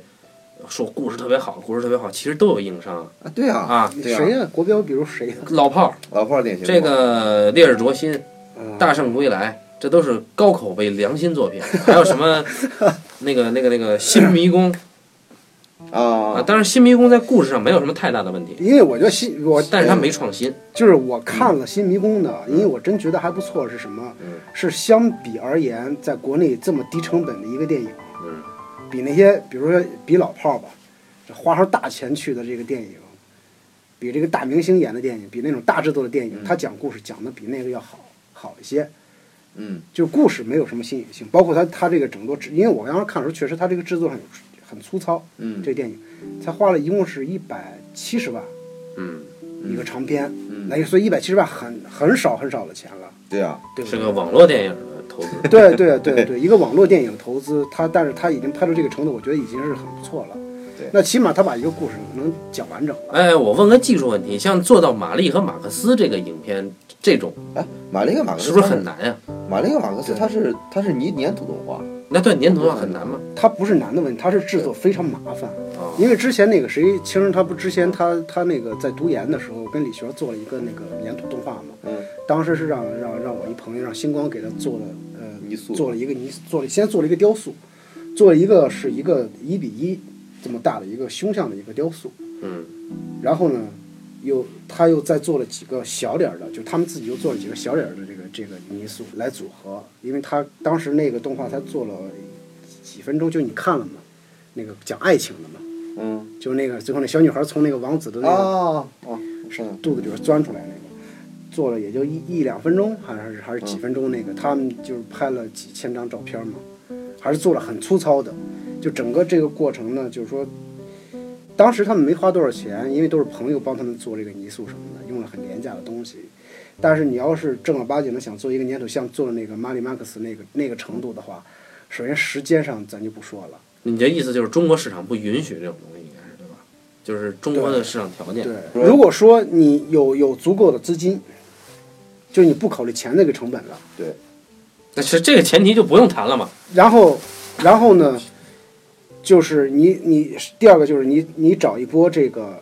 说故事特别好，故事特别好，其实都有硬伤啊，对啊，啊。对啊谁呀、国标，比如谁呀、老炮儿，老炮儿典型这个《烈日灼心》《嗯大圣归来》，这都是高口碑良心作品。还有什么那个那个那个《新迷宫》啊？啊，当然，《新迷宫》在故事上没有什么太大的问题，因为我觉得新我，但是它没创新。就是我看了《新迷宫》的，因为我真觉得还不错。是什么？嗯是相比而言，在国内这么低成本的一个电影，嗯，比那些比如说比老炮儿吧，这花上大钱去的这个电影，比这个大明星演的电影，比那种大制作的电影，他讲故事讲的比那个要好好一些。嗯，就故事没有什么新颖性，包括他他这个整个制，因为我当时看的时候，确实他这个制作上有很粗糙。嗯这电影才花了一共是一百七十万嗯，一个长片，嗯那所以一百七十万很很少很少的钱了，对啊，对？是个网络电影的投资。对对对对，一个网络电影投资，他但是他已经拍到这个程度，我觉得已经是很不错了。对那起码他把一个故事能讲完整了。哎，我问个技术问题，像做到玛丽和马克思这个影片，这种哎，玛丽和马克思是不是很难呀？玛丽和马克思它是它是泥粘土动画，那对粘土动画很难吗？它不是难的问题，它是制作非常麻烦。啊，因为之前那个谁，青儿他不之前他他那个在读研的时候跟李学做了一个那个粘土动画嘛，嗯，当时是让让让我一朋友让星光给他做了呃泥塑做了一个泥做了先做了一个雕塑，做了一个是一个一比一这么大的一个胸像的一个雕塑，嗯然后呢又他又再做了几个小点儿的，就他们自己又做了几个小点儿的这个这个泥塑来组合，因为他当时那个动画才做了几分钟，就你看了吗？那个讲爱情的嘛。嗯，就那个最后那小女孩从那个王子的那个肚子里边钻出来那个，做了也就一一两分钟，还是还是几分钟那个，他们就是拍了几千张照片嘛，还是做了很粗糙的，就整个这个过程呢，就是说，当时他们没花多少钱，因为都是朋友帮他们做这个泥塑什么的，用了很廉价的东西。但是你要是正儿八经的想做一个粘土，像做的那个马里马克斯那个那个程度的话，首先时间上咱就不说了。你的意思就是中国市场不允许这种东西，应该是对吧？就是中国的市场条件。对，如果说你有有足够的资金，就是你不考虑钱那个成本了，对。那其实这个前提就不用谈了嘛。然后，然后呢，就是你你第二个就是你你找一波这个，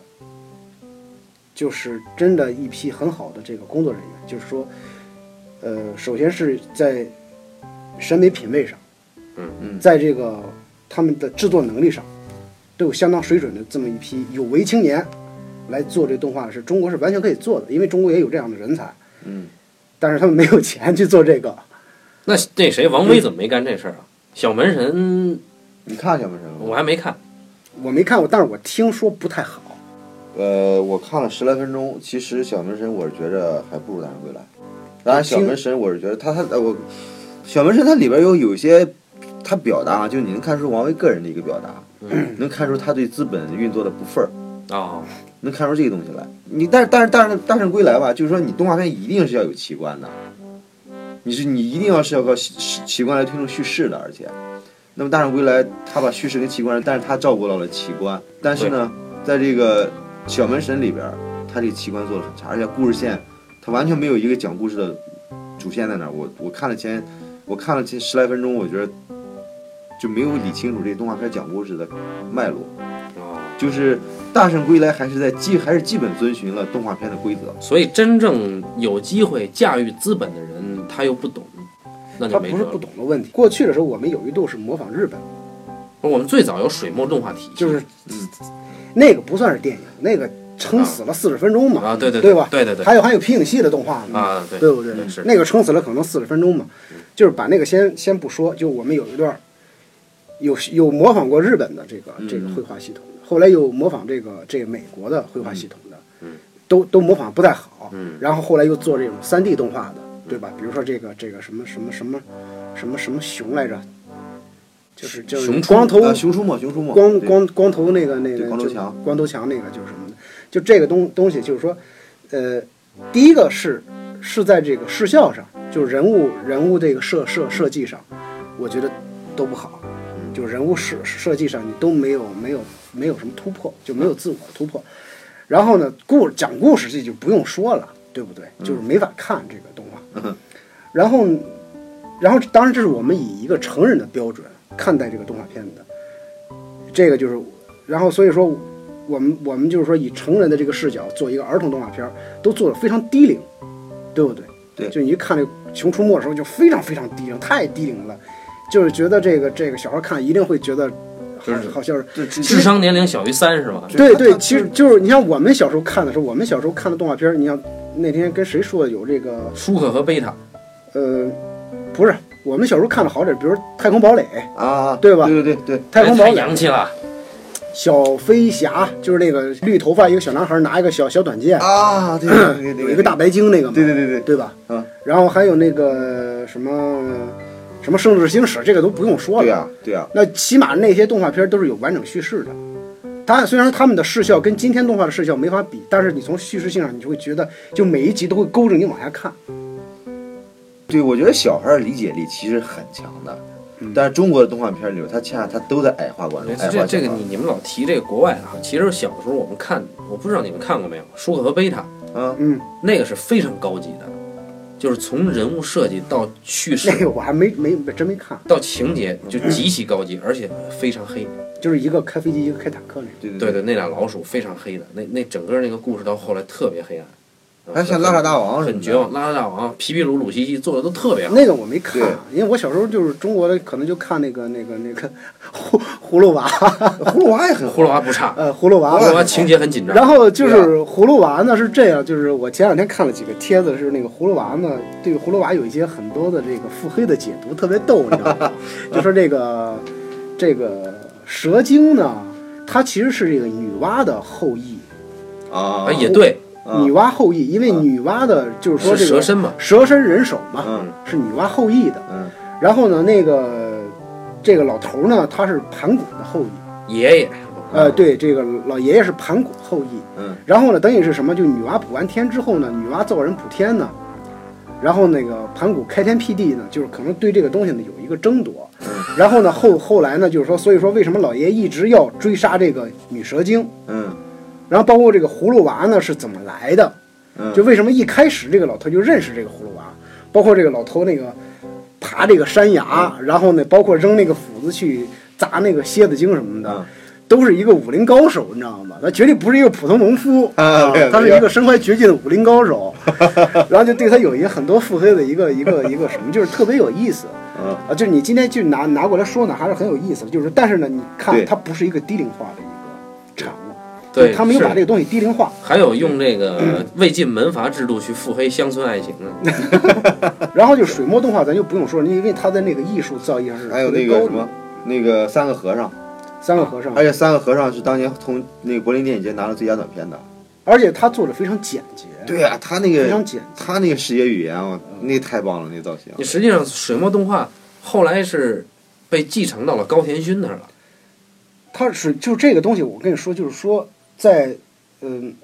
就是真的一批很好的这个工作人员，就是说，呃，首先是在审美品味上，嗯嗯在这个他们的制作能力上，都有相当水准的这么一批有为青年来做这动画是中国是完全可以做的，因为中国也有这样的人才，嗯，(laughs) 但是他们没有钱去做这个。那那谁王威怎么没干这事儿啊？小门神你看小门神吗？我还没看，我没看过，但是我听说不太好。呃，我看了十来分钟，其实小门神我是觉着还不如大圣归来。当然，小门神我是觉得他他呃我，小门神它里边有有些他表达啊，就是你能看出王维个人的一个表达，能看出他对资本运作的不忿儿，哦，能看出这个东西来。你但是但是但是大圣归来吧，就是说你动画片一定是要有奇观的，你是你一定要是要靠奇奇观来推动叙事的，而且，那么大圣归来他把叙事跟奇观，但是他照顾到了奇观，但是呢，在这个小门神里边，他这个奇观做的很差，而且故事线他完全没有一个讲故事的主线在那儿。我我看了前我看了前十来分钟，我觉得就没有理清楚这动画片讲故事的脉络。哦，就是《大圣归来》还是在基还是基本遵循了动画片的规则。所以真正有机会驾驭资本的人，他又不懂，那就他不是不。懂的问题。过去的时候，我们有一度是模仿日本，我们最早有水墨动画体系，就是那个不算是电影，那个撑死了四十分钟嘛，啊，对对对吧？对对对还有还有皮影戏的动画呢，啊，对对不对？是那个撑死了可能四十分钟嘛，就是把那个先先不说，就我们有一段有有模仿过日本的这个这个绘画系统的，后来又模仿这个这个美国的绘画系统的，都都模仿不太好，嗯然后后来又做这种三 D 动画的，对吧？比如说这个这个什么什么什么什么什么熊来着，就是就是熊出光头呃，熊出没，熊出没，光光光头那个那个光头强光头强那个就是什么呢？就这个东东西，就是说，呃，第一个是是在这个视效上，就是人物人物这个设设设计上，我觉得都不好，就人物设设计上你都没有没有没有什么突破，就没有自我的突破。然后呢，故讲故事这就不用说了，对不对？就是没法看这个动画。然后，然后当然这是我们以一个成人的标准看待这个动画片的，这个就是，然后所以说我们我们就是说以成人的这个视角做一个儿童动画片，都做的非常低龄，对不对？对就你一看这个《熊出没》的时候就非常非常低龄，太低龄了，就是觉得这个这个小孩看一定会觉得好就是好像是智商年龄小于三是吧？对对，其实就是你像我们小时候看的时候，我们小时候看的动画片，你像那天跟谁说的有这个？舒克和贝塔，呃，不是我们小时候看的好点儿，比如《太空堡垒》《啊，对吧？对对对对，太太空堡垒》洋气了，小飞侠，就是那个绿头发一个小男孩拿一个小小短剑，啊，对对对对，有一个大白鲸那个嘛，对对对对。对吧？嗯，然后还有那个什么什么《圣斗士星矢》，这个都不用说了。对呀对呀，那起码那些动画片都是有完整叙事的。它虽然他们的视效跟今天动画的视效没法比，但是你从叙事性上，你就会觉得，就每一集都会勾着你往下看。对，我觉得小孩儿理解力其实很强的，但是中国的动画片里头，他恰恰他都在矮化观众，矮这化这个你你们老提这个国外的哈，其实小时候我们看，我不知道你们看过没有，舒克和贝塔啊，嗯，那个是非常高级的，就是从人物设计到叙事 (laughs) 那个我还没没真没看，到情节就极其高级，而且非常黑。就是一个开飞机，一个开坦克那个。对对对对，那俩老鼠非常黑的，那那整个那个故事到后来特别黑暗，还像拉萨大王什么的很绝望。拉萨大王、皮皮鲁、鲁西西做的都特别好。那个我没看，因为我小时候就是中国的，可能就看那个那个那个葫葫芦娃，葫芦娃也很好葫芦娃不差，呃，葫芦娃葫。芦娃情节很紧张。然后就是葫芦娃呢是这样，就是我前两天看了几个帖子，是那个葫芦娃呢对葫芦娃有一些很多的这个腹黑的解读，特别逗，你知道吗？(laughs) 就说这个这个蛇精呢，它其实是这个女娲的后裔，啊啊，也对，啊女娲后裔，因为女娲的就是说这个蛇身嘛，蛇身人手嘛，嗯是女娲后裔的。嗯然后呢，那个这个老头呢，他是盘古的后裔，爷爷呃，对，这个老爷爷是盘古后裔。嗯然后呢，等于是什么？就女娲补完天之后呢，女娲造人补天呢，然后那个盘古开天辟地呢，就是可能对这个东西呢有一个争夺。然后呢，后后来呢，就是说，所以说为什么老爷一直要追杀这个女蛇精？嗯然后包括这个葫芦娃呢是怎么来的？嗯，就为什么一开始这个老头就认识这个葫芦娃？包括这个老头那个爬这个山崖，然后呢，包括扔那个斧子去砸那个蝎子精什么的，嗯都是一个武林高手，你知道吗？他绝对不是一个普通农夫啊他是一个身怀绝技的武林高手，然后就对他有一些很多腹黑的一个一个一个什么，就是特别有意思。嗯啊，就是你今天就拿拿过来说呢，还是很有意思的。就是，但是呢，你看对它不是一个低龄化的一个产物，对他没有把这个东西低龄化。还有用这个魏晋门阀制度去腹黑乡村爱情呢。(laughs) 然后就水墨动画，咱就不用说了，因为他在那个艺术造诣上是还有那个什么，那个三个和尚，三个和尚，而且三个和尚是当年从那个柏林电影节拿了最佳短片的。而且他做的非常简洁，对啊、他那个非常简。他那个视觉语言啊，那太棒了，那造型。你实际上水墨动画后来是被继承到了高田勋那儿了。他是就这个东西，我跟你说，就是说在嗯、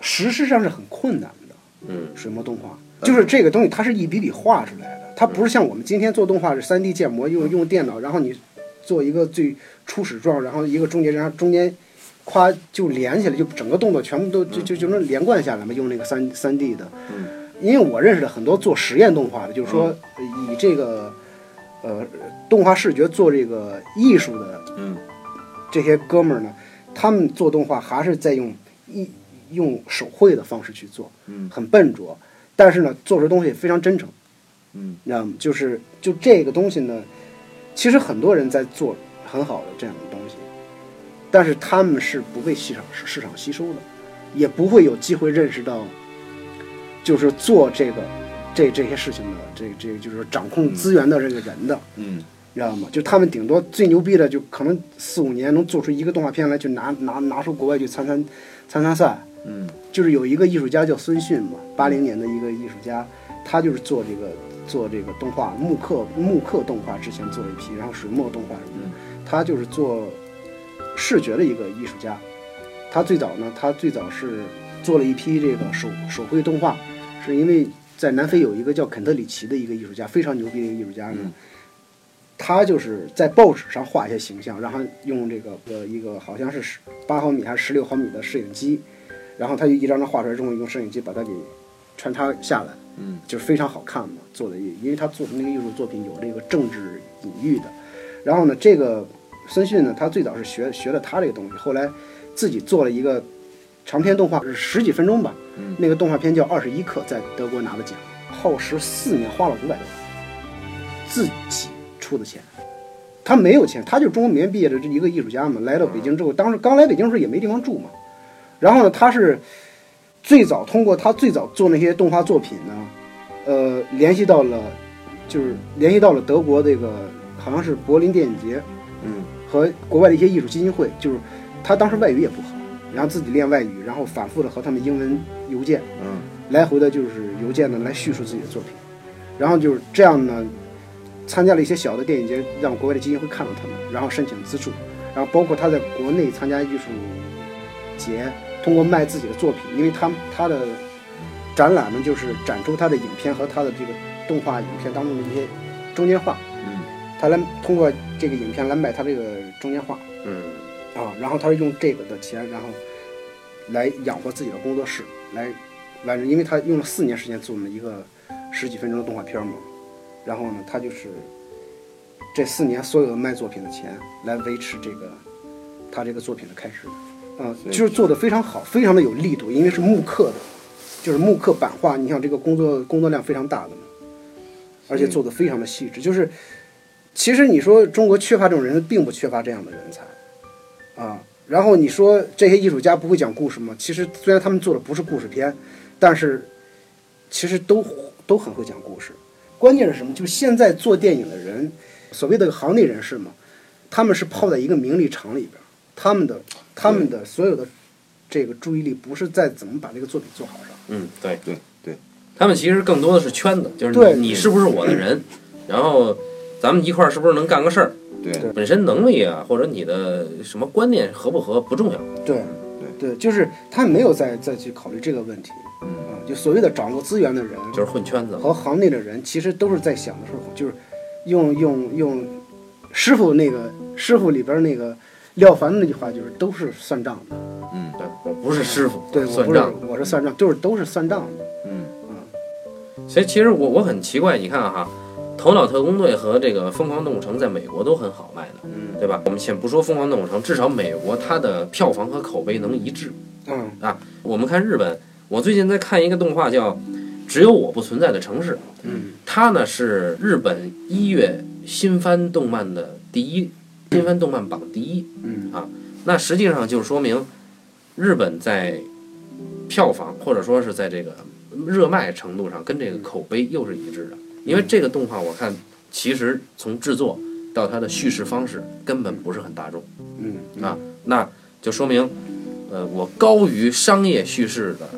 实施上是很困难的。嗯，水墨动画就是这个东西，它是一笔笔画出来的，它不是像我们今天做动画是三 D 建模，用用电脑，然后你做一个最初始状，然后一个终结，然后中间夸就连起来，就整个动作全部都就就就能连贯下来嘛，用那个三三 D 的。嗯因为我认识的很多做实验动画的，就是说呃以这个呃动画视觉做这个艺术的嗯这些哥们儿呢，他们做动画还是在用一用手绘的方式去做，嗯很笨拙，但是呢，做出东西非常真诚，嗯你知道吗？就是就这个东西呢，其实很多人在做很好的这样的东西，但是他们是不被市场市场吸收的，也不会有机会认识到，就是做这个这这些事情的这这就是掌控资源的这个人的。嗯你知道吗？就他们顶多最牛逼的，就可能四五年能做出一个动画片来，就拿拿拿出国外去参参参参赛。嗯就是有一个艺术家叫孙迅嘛，八零年的一个艺术家，他就是做这个做这个动画木刻木刻动画之前做了一批，然后水墨动画什么的，他就是做视觉的一个艺术家。他最早呢，他最早是做了一批这个手手绘动画，是因为在南非有一个叫肯特里奇的一个艺术家，非常牛逼的一个艺术家呢。嗯他就是在报纸上画一些形象，然后用这个呃一个好像是十八毫米还是十六毫米的摄影机，然后他就一张张画出来之后，用摄影机把它给穿插下来，嗯，就是非常好看嘛，做的，因为他做的那个艺术作品有这个政治隐喻的。然后呢，这个孙迅呢，他最早是学学了他这个东西，后来自己做了一个长篇动画，是十几分钟吧，嗯那个动画片叫《二十一克》，在德国拿的奖，耗时四年，花了五百多万，自己出的钱。他没有钱，他就是中国美院毕业的这一个艺术家嘛，来到北京之后，当时刚来北京的时候也没地方住嘛，然后呢，他是最早通过他最早做那些动画作品呢，呃，联系到了，就是联系到了德国这个好像是柏林电影节嗯。和国外的一些艺术基金会，就是他当时外语也不好，然后自己练外语，然后反复的和他们英文邮件嗯来回的就是邮件呢来叙述自己的作品，然后就是这样呢，参加了一些小的电影节，让国外的基金会看到他们，然后申请资助，然后包括他在国内参加艺术节，通过卖自己的作品，因为他他的展览呢就是展出他的影片和他的这个动画影片当中的一些中间画，嗯。他来通过这个影片来卖他这个中间画。嗯，啊，然后他是用这个的钱，然后来养活自己的工作室，来完成，因为他用了四年时间做了一个十几分钟的动画片嘛，然后呢，他就是这四年所有的卖作品的钱来维持这个他这个作品的开支的，啊，就是做的非常好，非常的有力度，因为是木刻的，就是木刻版画，你想这个工作工作量非常大的嘛，而且做的非常的细致，就是其实你说中国缺乏这种人，并不缺乏这样的人才，啊，然后你说这些艺术家不会讲故事吗？其实虽然他们做的不是故事片，但是其实都都很会讲故事。关键是什么？就是现在做电影的人，所谓的行内人士嘛，他们是泡在一个名利场里边儿，他们的他们的所有的这个注意力不是在怎么把这个作品做好上。嗯，对对对，他们其实更多的是圈子，就是你你是不是我的人，然后咱们一块儿是不是能干个事儿？对对本身能力啊，或者你的什么观念合不合不重要。对对，就是他没有再再去考虑这个问题。就所谓的掌握资源的人就是混圈子。和行内的人，其实都是在想的时候，就是用用用师傅那个师傅里边那个廖凡那句话，就是都是算账的。嗯对，我不是师傅，对，我不是算账。我是算账，就是都是算账的。嗯嗯所以其实我我很奇怪，你看哈，《头脑特工队》和这个《疯狂动物城》在美国都很好卖的，嗯对吧？我们先不说《疯狂动物城》，至少美国它的票房和口碑能一致。嗯啊我们看日本，我最近在看一个动画叫《只有我不存在的城市》，嗯它呢是日本一月新番动漫的第一，新番动漫榜第一。嗯。啊那实际上就说明，日本在票房或者说是在这个热卖程度上跟这个口碑又是一致的。因为这个动画我看，其实从制作到它的叙事方式根本不是很大众，嗯。啊，那就说明，呃，我高于商业叙事的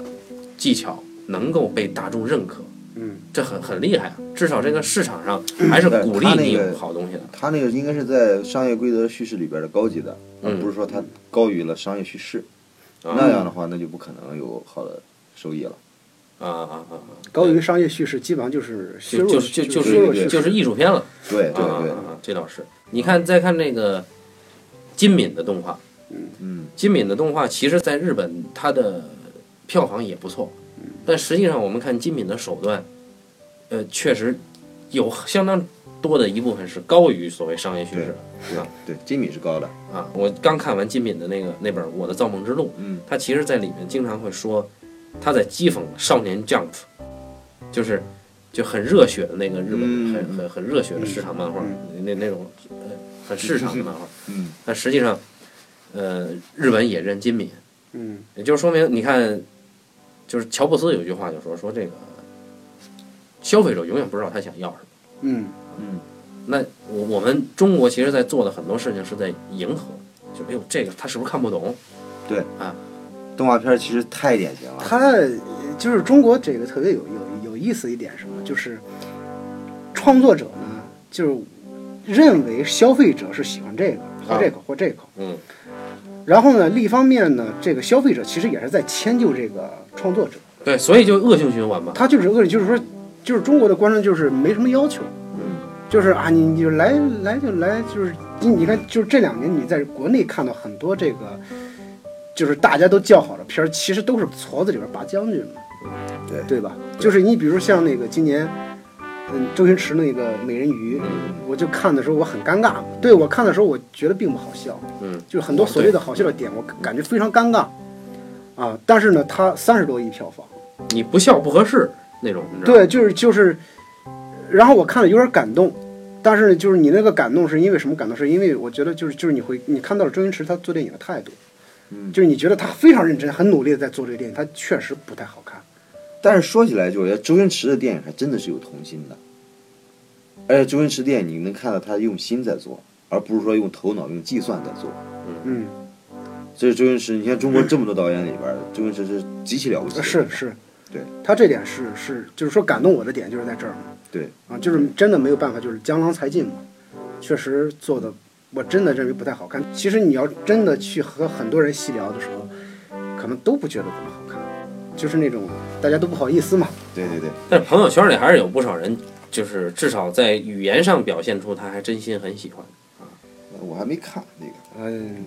技巧能够被大众认可，嗯这很很厉害啊！至少这个市场上还是鼓励你有好东西的。他那个应该是在商业规则叙事里边的高级的，而嗯不是说它高于了商业叙事。啊那样的话，那就不可能有好的收益了。啊啊啊啊！高于商业叙事，基本上就是就就是就就是就是艺术片了。对对对！这倒是。你看，再看那个金敏的动画，嗯嗯金敏的动画其实在日本它的票房也不错，但实际上我们看金敏的手段，呃，确实有相当多的一部分是高于所谓商业叙事的对，金敏是高的。啊。我刚看完金敏的那个那本《我的造梦之路》，嗯他其实在里面经常会说他在讥讽少年 Jump，就是就很热血的那个日本、嗯很很很热血的市场漫画，那那种呃很市场的漫画。嗯但实际上，呃，日本也认金敏，嗯也就是说明，你看，就是乔布斯有一句话就说说这个消费者永远不知道他想要什么。嗯嗯那我我们中国其实在做的很多事情是在迎合，就哎呦这个他是不是看不懂？对啊动画片其实太典型了。他就是中国这个特别有有有意思一点什么，就是创作者呢，就是认为消费者是喜欢这个或这个或这个，嗯然后呢，另一方面呢，这个消费者其实也是在迁就这个创作者，对，所以就恶性循环嘛。他就是恶，就是说，就是中国的观众就是没什么要求，嗯就是啊，你你就来来就来，就是你你看，就是这两年你在国内看到很多这个，就是大家都叫好的片儿，其实都是矬子里边拔将军嘛，对对吧？就是你比如像那个今年，嗯，周星驰那个《美人鱼》，我就看的时候我很尴尬，对我看的时候我觉得并不好笑，嗯，就是很多所谓的好笑的点，我感觉非常尴尬，啊，但是呢，它三十多亿票房。你不笑不合适那种？对，就是就是，然后我看了有点感动，但是就是你那个感动是因为什么感动？是因为我觉得就是就是你会你看到了周星驰他做电影的态度，嗯就是你觉得他非常认真、很努力的在做这个电影，他确实不太好看。但是说起来，就我觉得周星驰的电影还真的是有童心的，而且周星驰电影你能看到他用心在做，而不是说用头脑、用计算在做。嗯，这是周星驰，你看中国这么多导演里边儿，周星驰是极其了不起的。是是，对他这点是是就是说感动我的点就是在这儿嘛。对啊，就是真的没有办法，就是江郎才尽嘛，确实做的我真的认为不太好看。其实你要真的去和很多人细聊的时候，可能都不觉得怎么好看，就是那种大家都不好意思嘛。对对对，但是朋友圈里还是有不少人，就是至少在语言上表现出他还真心很喜欢啊。我还没看那个。嗯，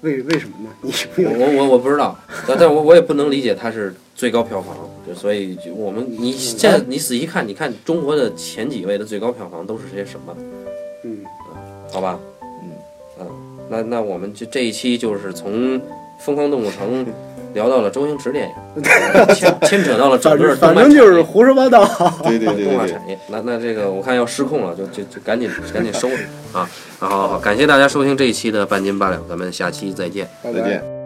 为为什么呢？你有我没有？我我我不知道，但但我我也不能理解他是最高票房，就所以就我们你现在你仔细看，你看中国的前几位的最高票房都是些什么？嗯，好吧，嗯嗯，那那我们就这一期就是从《疯狂动物城》(laughs) 聊到了周星驰电影，(laughs) 牵牵扯到了整反个正反正就是胡说八道。对对对动画对对。产业。那那这个我看要失控了，就就就赶紧赶紧收了啊！好好好，感谢大家收听这一期的半斤八两，咱们下期再见。拜拜再见。